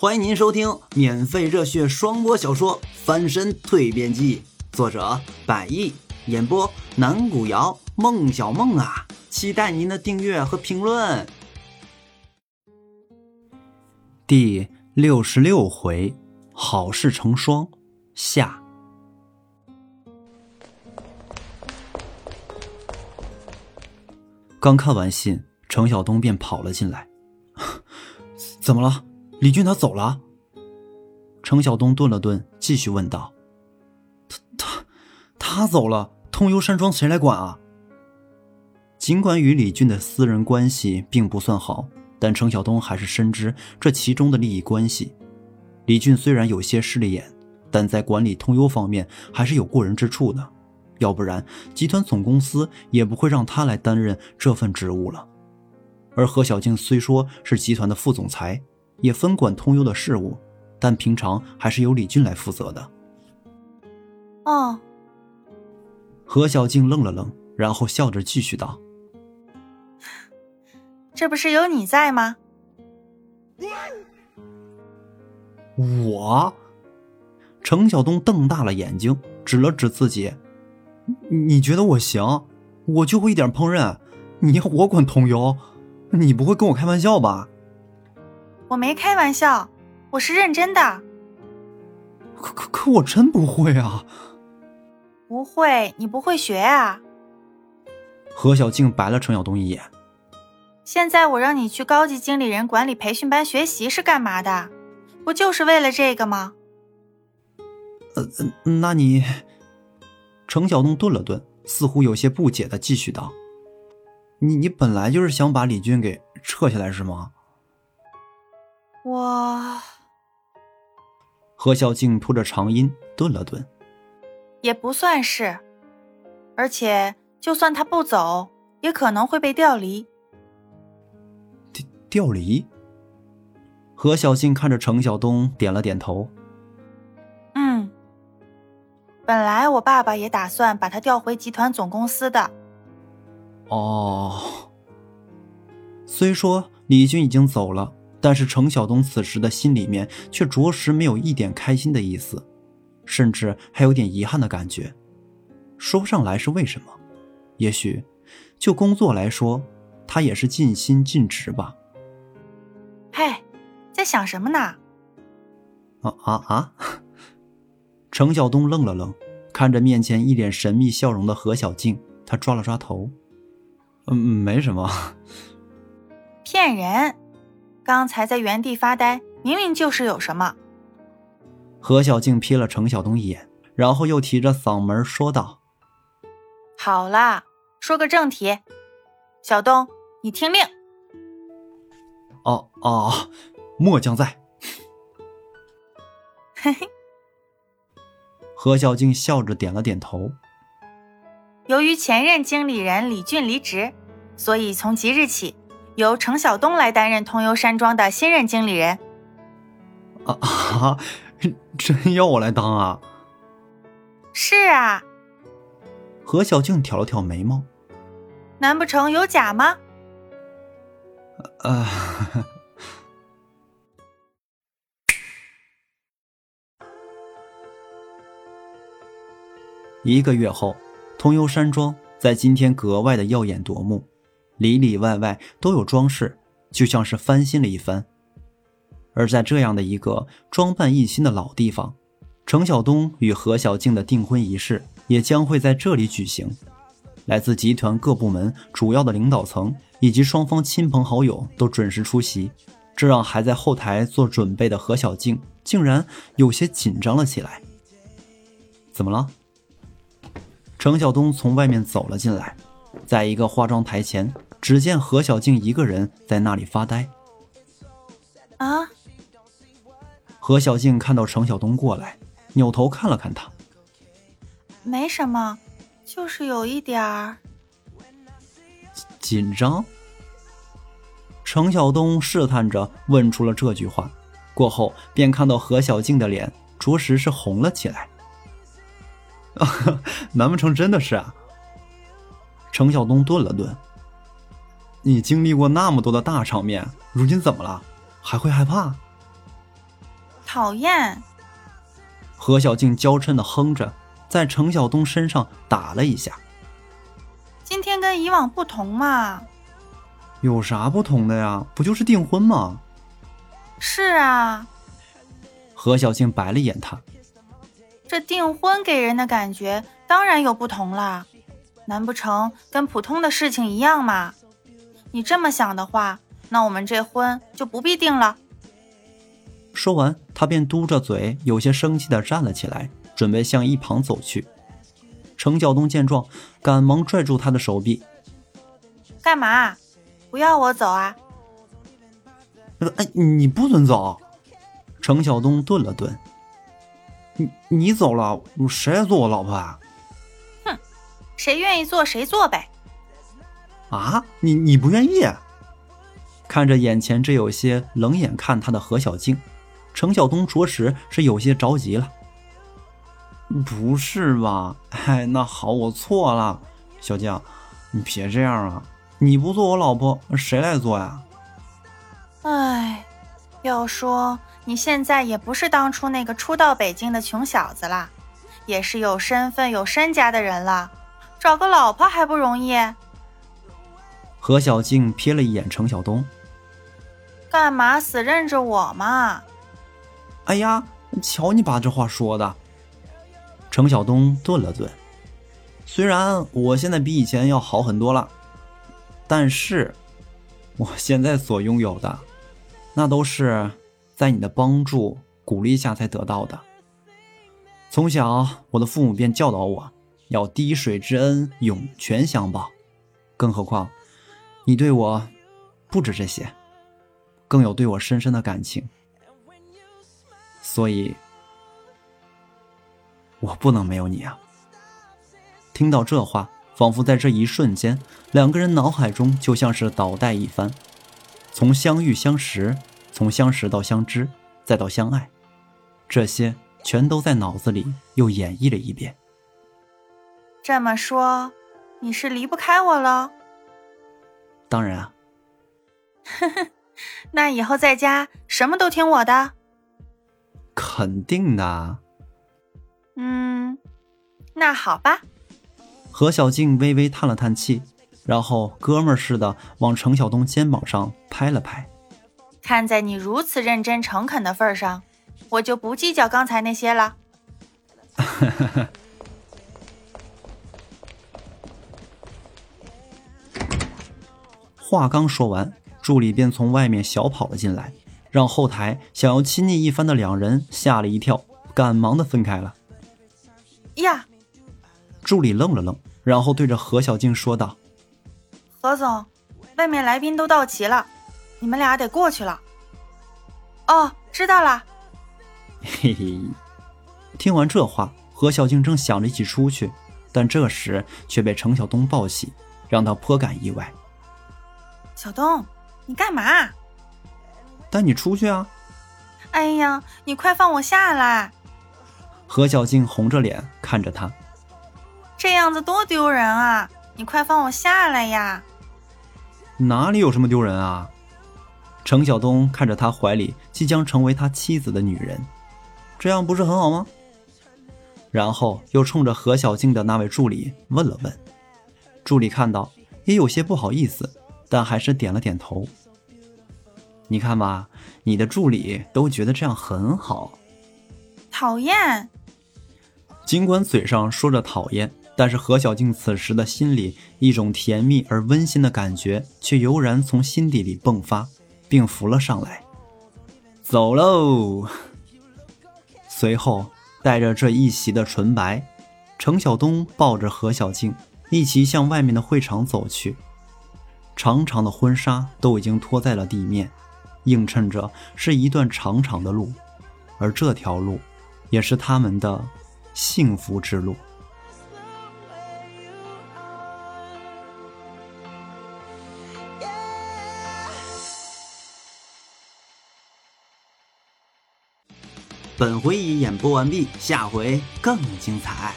欢迎您收听免费热血双播小说《翻身蜕变记》，作者百亿，演播南古瑶、孟小梦啊，期待您的订阅和评论。第六十六回，好事成双，下。刚看完信，程晓东便跑了进来。怎么了？李俊他走了。程晓东顿了顿，继续问道：“他他他走了，通幽山庄谁来管啊？”尽管与李俊的私人关系并不算好，但程晓东还是深知这其中的利益关系。李俊虽然有些势利眼，但在管理通幽方面还是有过人之处的，要不然集团总公司也不会让他来担任这份职务了。而何小静虽说是集团的副总裁。也分管通幽的事务，但平常还是由李俊来负责的。哦。何小静愣了愣，然后笑着继续道：“这不是有你在吗？”我。程晓东瞪大了眼睛，指了指自己：“你觉得我行？我就会一点烹饪，你要我管通幽？你不会跟我开玩笑吧？”我没开玩笑，我是认真的。可可可，我真不会啊！不会，你不会学啊？何小静白了程晓东一眼。现在我让你去高级经理人管理培训班学习是干嘛的？不就是为了这个吗？呃，那你……程晓东顿了顿，似乎有些不解的继续道：“你你本来就是想把李军给撤下来是吗？”我，何小静吐着长音，顿了顿，也不算是，而且就算他不走，也可能会被调离。调调离？何小静看着程晓东，点了点头。嗯，本来我爸爸也打算把他调回集团总公司的。哦，虽说李军已经走了。但是程晓东此时的心里面却着实没有一点开心的意思，甚至还有点遗憾的感觉，说不上来是为什么。也许，就工作来说，他也是尽心尽职吧。嘿，在想什么呢？啊啊啊！程晓东愣了愣，看着面前一脸神秘笑容的何小静，他抓了抓头，嗯，没什么。骗人。刚才在原地发呆，明明就是有什么。何小静瞥了程晓东一眼，然后又提着嗓门说道：“好啦，说个正题，小东，你听令。”“哦哦，末将在。”嘿嘿。何小静笑着点了点头。由于前任经理人李俊离职，所以从即日起。由程晓东来担任通幽山庄的新任经理人。啊啊！真要我来当啊？是啊。何小静挑了挑眉毛。难不成有假吗？呃。一个月后，通幽山庄在今天格外的耀眼夺目。里里外外都有装饰，就像是翻新了一番。而在这样的一个装扮一新的老地方，程晓东与何小静的订婚仪式也将会在这里举行。来自集团各部门主要的领导层以及双方亲朋好友都准时出席，这让还在后台做准备的何小静竟然有些紧张了起来。怎么了？程晓东从外面走了进来，在一个化妆台前。只见何小静一个人在那里发呆。啊！何小静看到程晓东过来，扭头看了看他。没什么，就是有一点儿紧张。程晓东试探着问出了这句话，过后便看到何小静的脸着实是红了起来。难不成真的是啊？程晓东顿了顿。你经历过那么多的大场面，如今怎么了？还会害怕？讨厌。何小静娇嗔的哼着，在程晓东身上打了一下。今天跟以往不同嘛？有啥不同的呀？不就是订婚吗？是啊。何小静白了眼他。这订婚给人的感觉当然有不同啦，难不成跟普通的事情一样吗？你这么想的话，那我们这婚就不必定了。说完，他便嘟着嘴，有些生气的站了起来，准备向一旁走去。程晓东见状，赶忙拽住他的手臂：“干嘛？不要我走啊？”“哎，你不准走！”程晓东顿了顿：“你你走了，谁来做我老婆啊？”“哼，谁愿意做谁做呗。”“啊，你你不愿意？”看着眼前这有些冷眼看他的何小静。程晓东着实是有些着急了。不是吧？哎，那好，我错了，小静，你别这样啊！你不做我老婆，谁来做呀？哎，要说你现在也不是当初那个初到北京的穷小子了，也是有身份、有身家的人了，找个老婆还不容易？何小静瞥了一眼程晓东，干嘛死认着我嘛？哎呀，瞧你把这话说的！程晓东顿了顿，虽然我现在比以前要好很多了，但是我现在所拥有的，那都是在你的帮助、鼓励下才得到的。从小，我的父母便教导我要滴水之恩涌泉相报，更何况你对我不止这些，更有对我深深的感情。所以，我不能没有你啊！听到这话，仿佛在这一瞬间，两个人脑海中就像是倒带一番，从相遇相识，从相识到相知，再到相爱，这些全都在脑子里又演绎了一遍。这么说，你是离不开我了？当然啊！那以后在家什么都听我的。肯定的。嗯，那好吧。何小静微微叹了叹气，然后哥们儿似的往程晓东肩膀上拍了拍。看在你如此认真诚恳的份上，我就不计较刚才那些了。话刚说完，助理便从外面小跑了进来。让后台想要亲昵一番的两人吓了一跳，赶忙的分开了。呀！助理愣了愣，然后对着何小静说道：“何总，外面来宾都到齐了，你们俩得过去了。”哦，知道了。嘿嘿。听完这话，何小静正想着一起出去，但这时却被程晓东抱起，让他颇感意外。小东，你干嘛？带你出去啊！哎呀，你快放我下来！何小静红着脸看着他，这样子多丢人啊！你快放我下来呀！哪里有什么丢人啊？程晓东看着他怀里即将成为他妻子的女人，这样不是很好吗？然后又冲着何小静的那位助理问了问，助理看到也有些不好意思，但还是点了点头。你看吧，你的助理都觉得这样很好。讨厌。尽管嘴上说着讨厌，但是何小静此时的心里一种甜蜜而温馨的感觉却油然从心底里迸发，并浮了上来。走喽。随后，带着这一袭的纯白，程晓东抱着何小静一起向外面的会场走去。长长的婚纱都已经拖在了地面。映衬着是一段长长的路，而这条路，也是他们的幸福之路。本回已演播完毕，下回更精彩。